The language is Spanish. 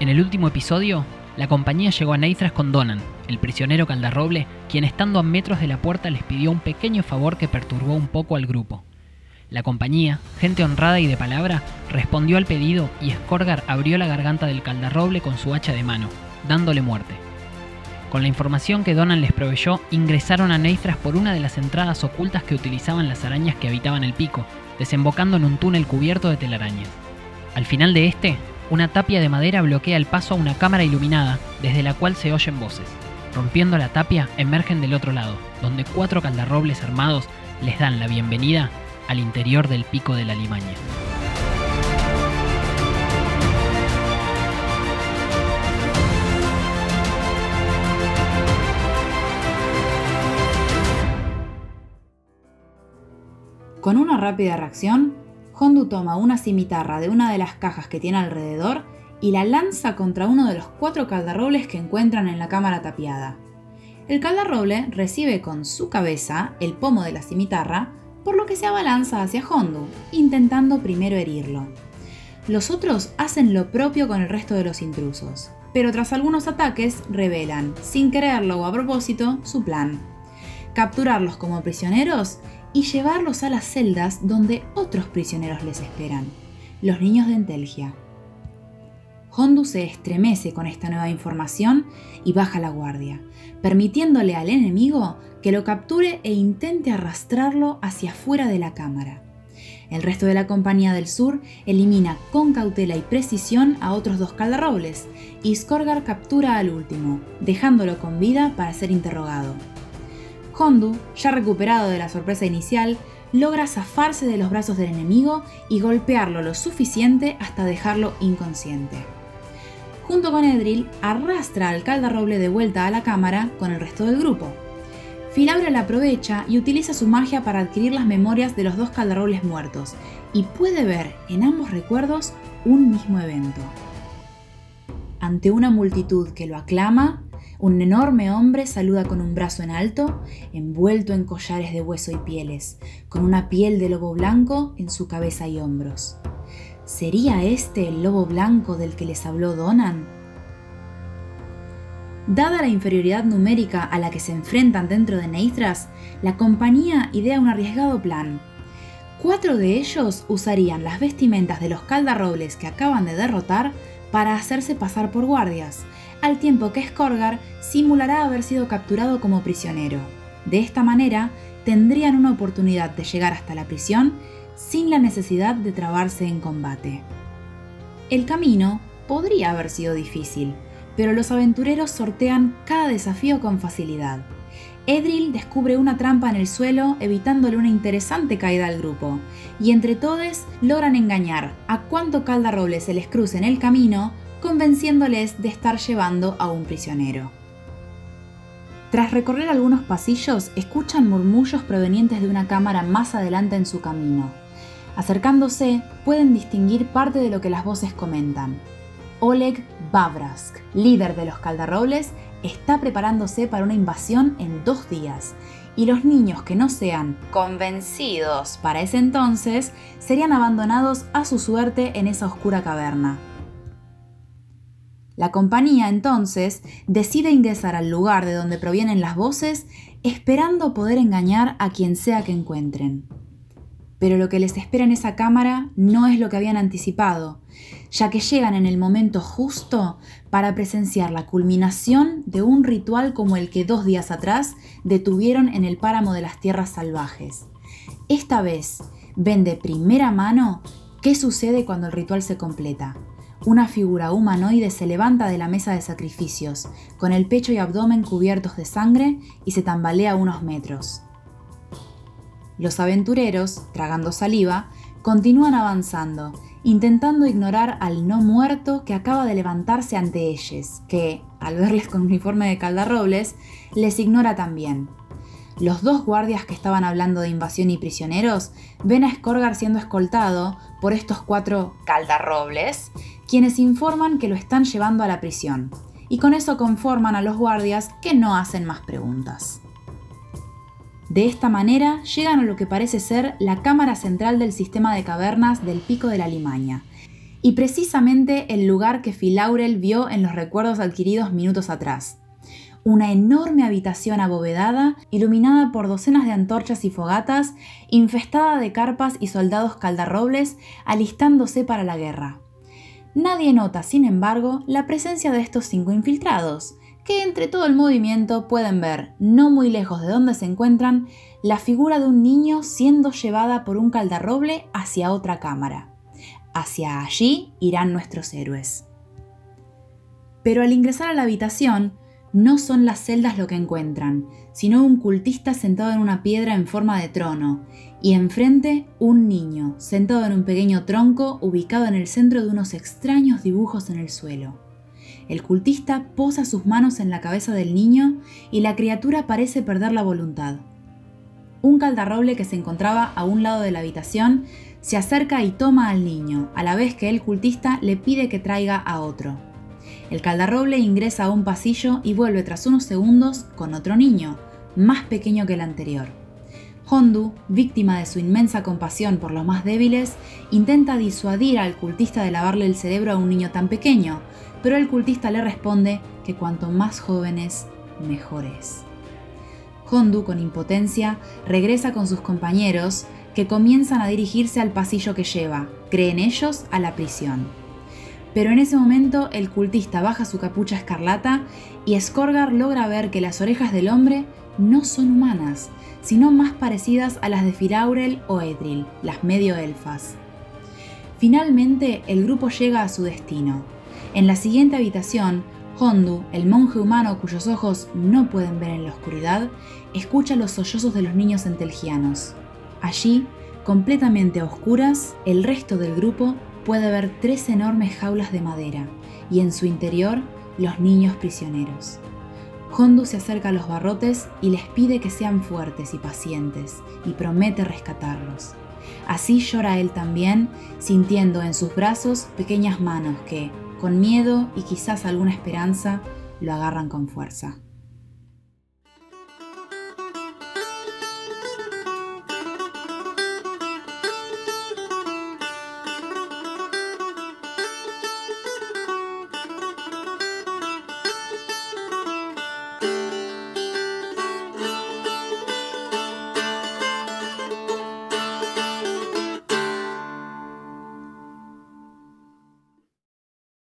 En el último episodio, la compañía llegó a Neithras con Donan, el prisionero caldarroble, quien estando a metros de la puerta les pidió un pequeño favor que perturbó un poco al grupo. La compañía, gente honrada y de palabra, respondió al pedido y Skorgar abrió la garganta del caldarroble con su hacha de mano, dándole muerte. Con la información que Donan les proveyó, ingresaron a Neithras por una de las entradas ocultas que utilizaban las arañas que habitaban el pico, desembocando en un túnel cubierto de telarañas. Al final de este, una tapia de madera bloquea el paso a una cámara iluminada, desde la cual se oyen voces. Rompiendo la tapia, emergen del otro lado, donde cuatro caldarrobles armados les dan la bienvenida al interior del pico de la limaña. Con una rápida reacción, Hondu toma una cimitarra de una de las cajas que tiene alrededor y la lanza contra uno de los cuatro caldarrobles que encuentran en la cámara tapiada. El caldarroble recibe con su cabeza el pomo de la cimitarra, por lo que se abalanza hacia Hondu, intentando primero herirlo. Los otros hacen lo propio con el resto de los intrusos, pero tras algunos ataques revelan, sin quererlo o a propósito, su plan. Capturarlos como prisioneros y llevarlos a las celdas donde otros prisioneros les esperan, los niños de Entelgia. Hondu se estremece con esta nueva información y baja la guardia, permitiéndole al enemigo que lo capture e intente arrastrarlo hacia fuera de la cámara. El resto de la Compañía del Sur elimina con cautela y precisión a otros dos caldarrobles, y Skorgar captura al último, dejándolo con vida para ser interrogado. Hondu, ya recuperado de la sorpresa inicial, logra zafarse de los brazos del enemigo y golpearlo lo suficiente hasta dejarlo inconsciente. Junto con Edril, arrastra al caldarroble de vuelta a la cámara con el resto del grupo. Filaura la aprovecha y utiliza su magia para adquirir las memorias de los dos caldarrobles muertos, y puede ver en ambos recuerdos un mismo evento. Ante una multitud que lo aclama, un enorme hombre saluda con un brazo en alto, envuelto en collares de hueso y pieles, con una piel de lobo blanco en su cabeza y hombros. ¿Sería este el lobo blanco del que les habló Donan? Dada la inferioridad numérica a la que se enfrentan dentro de Neithras, la compañía idea un arriesgado plan. Cuatro de ellos usarían las vestimentas de los caldarrobles que acaban de derrotar para hacerse pasar por guardias, al tiempo que Skorgar simulará haber sido capturado como prisionero. De esta manera, tendrían una oportunidad de llegar hasta la prisión sin la necesidad de trabarse en combate. El camino podría haber sido difícil, pero los aventureros sortean cada desafío con facilidad. Edril descubre una trampa en el suelo evitándole una interesante caída al grupo, y entre todos logran engañar a cuanto caldarroble se les cruce en el camino convenciéndoles de estar llevando a un prisionero. Tras recorrer algunos pasillos, escuchan murmullos provenientes de una cámara más adelante en su camino. Acercándose, pueden distinguir parte de lo que las voces comentan. Oleg Babrask, líder de los caldarrobles, está preparándose para una invasión en dos días, y los niños que no sean convencidos para ese entonces serían abandonados a su suerte en esa oscura caverna. La compañía entonces decide ingresar al lugar de donde provienen las voces esperando poder engañar a quien sea que encuentren. Pero lo que les espera en esa cámara no es lo que habían anticipado, ya que llegan en el momento justo para presenciar la culminación de un ritual como el que dos días atrás detuvieron en el páramo de las tierras salvajes. Esta vez ven de primera mano qué sucede cuando el ritual se completa una figura humanoide se levanta de la mesa de sacrificios, con el pecho y abdomen cubiertos de sangre, y se tambalea unos metros. Los aventureros, tragando saliva, continúan avanzando, intentando ignorar al no muerto que acaba de levantarse ante ellos, que, al verles con uniforme de caldarrobles, les ignora también. Los dos guardias que estaban hablando de invasión y prisioneros ven a Skorgar siendo escoltado por estos cuatro caldarrobles quienes informan que lo están llevando a la prisión, y con eso conforman a los guardias que no hacen más preguntas. De esta manera llegan a lo que parece ser la cámara central del sistema de cavernas del Pico de la Limaña, y precisamente el lugar que Filaurel vio en los recuerdos adquiridos minutos atrás. Una enorme habitación abovedada, iluminada por docenas de antorchas y fogatas, infestada de carpas y soldados caldarrobles alistándose para la guerra. Nadie nota, sin embargo, la presencia de estos cinco infiltrados, que entre todo el movimiento pueden ver, no muy lejos de donde se encuentran, la figura de un niño siendo llevada por un caldarroble hacia otra cámara. Hacia allí irán nuestros héroes. Pero al ingresar a la habitación, no son las celdas lo que encuentran, sino un cultista sentado en una piedra en forma de trono, y enfrente un niño, sentado en un pequeño tronco ubicado en el centro de unos extraños dibujos en el suelo. El cultista posa sus manos en la cabeza del niño y la criatura parece perder la voluntad. Un caldarroble que se encontraba a un lado de la habitación se acerca y toma al niño, a la vez que el cultista le pide que traiga a otro. El caldarroble ingresa a un pasillo y vuelve tras unos segundos con otro niño, más pequeño que el anterior. Hondu, víctima de su inmensa compasión por los más débiles, intenta disuadir al cultista de lavarle el cerebro a un niño tan pequeño, pero el cultista le responde que cuanto más jóvenes, mejor es. Hondu, con impotencia, regresa con sus compañeros, que comienzan a dirigirse al pasillo que lleva, creen ellos, a la prisión. Pero en ese momento el cultista baja su capucha escarlata y Skorgar logra ver que las orejas del hombre no son humanas, sino más parecidas a las de Firaurel o Edril, las medio elfas. Finalmente el grupo llega a su destino. En la siguiente habitación, Hondu, el monje humano cuyos ojos no pueden ver en la oscuridad, escucha los sollozos de los niños entelgianos. Allí, completamente a oscuras, el resto del grupo puede ver tres enormes jaulas de madera y en su interior los niños prisioneros. Hondu se acerca a los barrotes y les pide que sean fuertes y pacientes y promete rescatarlos. Así llora él también, sintiendo en sus brazos pequeñas manos que, con miedo y quizás alguna esperanza, lo agarran con fuerza.